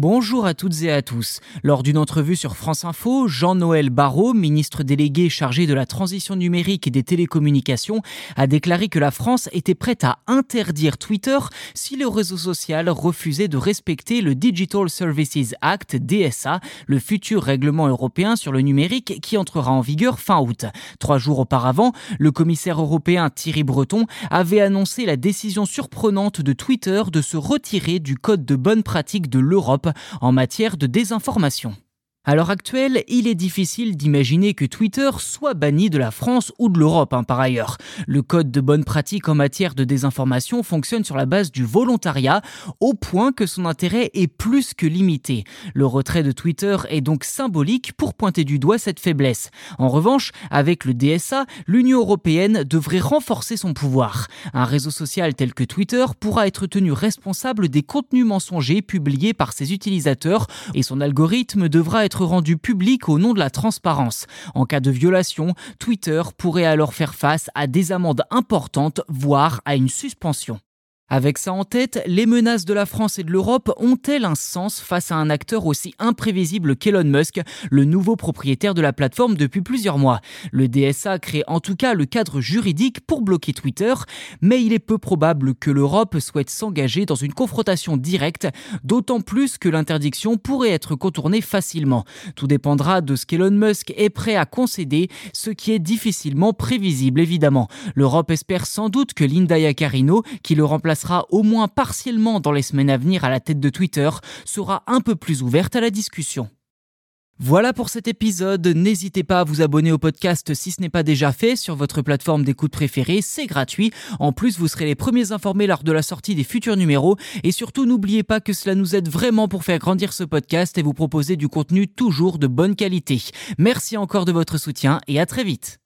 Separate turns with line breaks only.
Bonjour à toutes et à tous. Lors d'une entrevue sur France Info, Jean-Noël Barrot, ministre délégué chargé de la transition numérique et des télécommunications, a déclaré que la France était prête à interdire Twitter si le réseau social refusait de respecter le Digital Services Act DSA, le futur règlement européen sur le numérique qui entrera en vigueur fin août. Trois jours auparavant, le commissaire européen Thierry Breton avait annoncé la décision surprenante de Twitter de se retirer du code de bonne pratique de l'Europe en matière de désinformation. À l'heure actuelle, il est difficile d'imaginer que Twitter soit banni de la France ou de l'Europe hein, par ailleurs. Le code de bonne pratique en matière de désinformation fonctionne sur la base du volontariat au point que son intérêt est plus que limité. Le retrait de Twitter est donc symbolique pour pointer du doigt cette faiblesse. En revanche, avec le DSA, l'Union européenne devrait renforcer son pouvoir. Un réseau social tel que Twitter pourra être tenu responsable des contenus mensongers publiés par ses utilisateurs et son algorithme devra être rendu public au nom de la transparence. En cas de violation, Twitter pourrait alors faire face à des amendes importantes, voire à une suspension. Avec ça en tête, les menaces de la France et de l'Europe ont-elles un sens face à un acteur aussi imprévisible qu'Elon Musk, le nouveau propriétaire de la plateforme depuis plusieurs mois? Le DSA crée en tout cas le cadre juridique pour bloquer Twitter, mais il est peu probable que l'Europe souhaite s'engager dans une confrontation directe, d'autant plus que l'interdiction pourrait être contournée facilement. Tout dépendra de ce qu'Elon Musk est prêt à concéder, ce qui est difficilement prévisible évidemment. L'Europe espère sans doute que Linda Yaccarino, qui le remplace au moins partiellement dans les semaines à venir à la tête de Twitter, sera un peu plus ouverte à la discussion. Voilà pour cet épisode. N'hésitez pas à vous abonner au podcast si ce n'est pas déjà fait sur votre plateforme d'écoute préférée. C'est gratuit. En plus, vous serez les premiers informés lors de la sortie des futurs numéros. Et surtout, n'oubliez pas que cela nous aide vraiment pour faire grandir ce podcast et vous proposer du contenu toujours de bonne qualité. Merci encore de votre soutien et à très vite.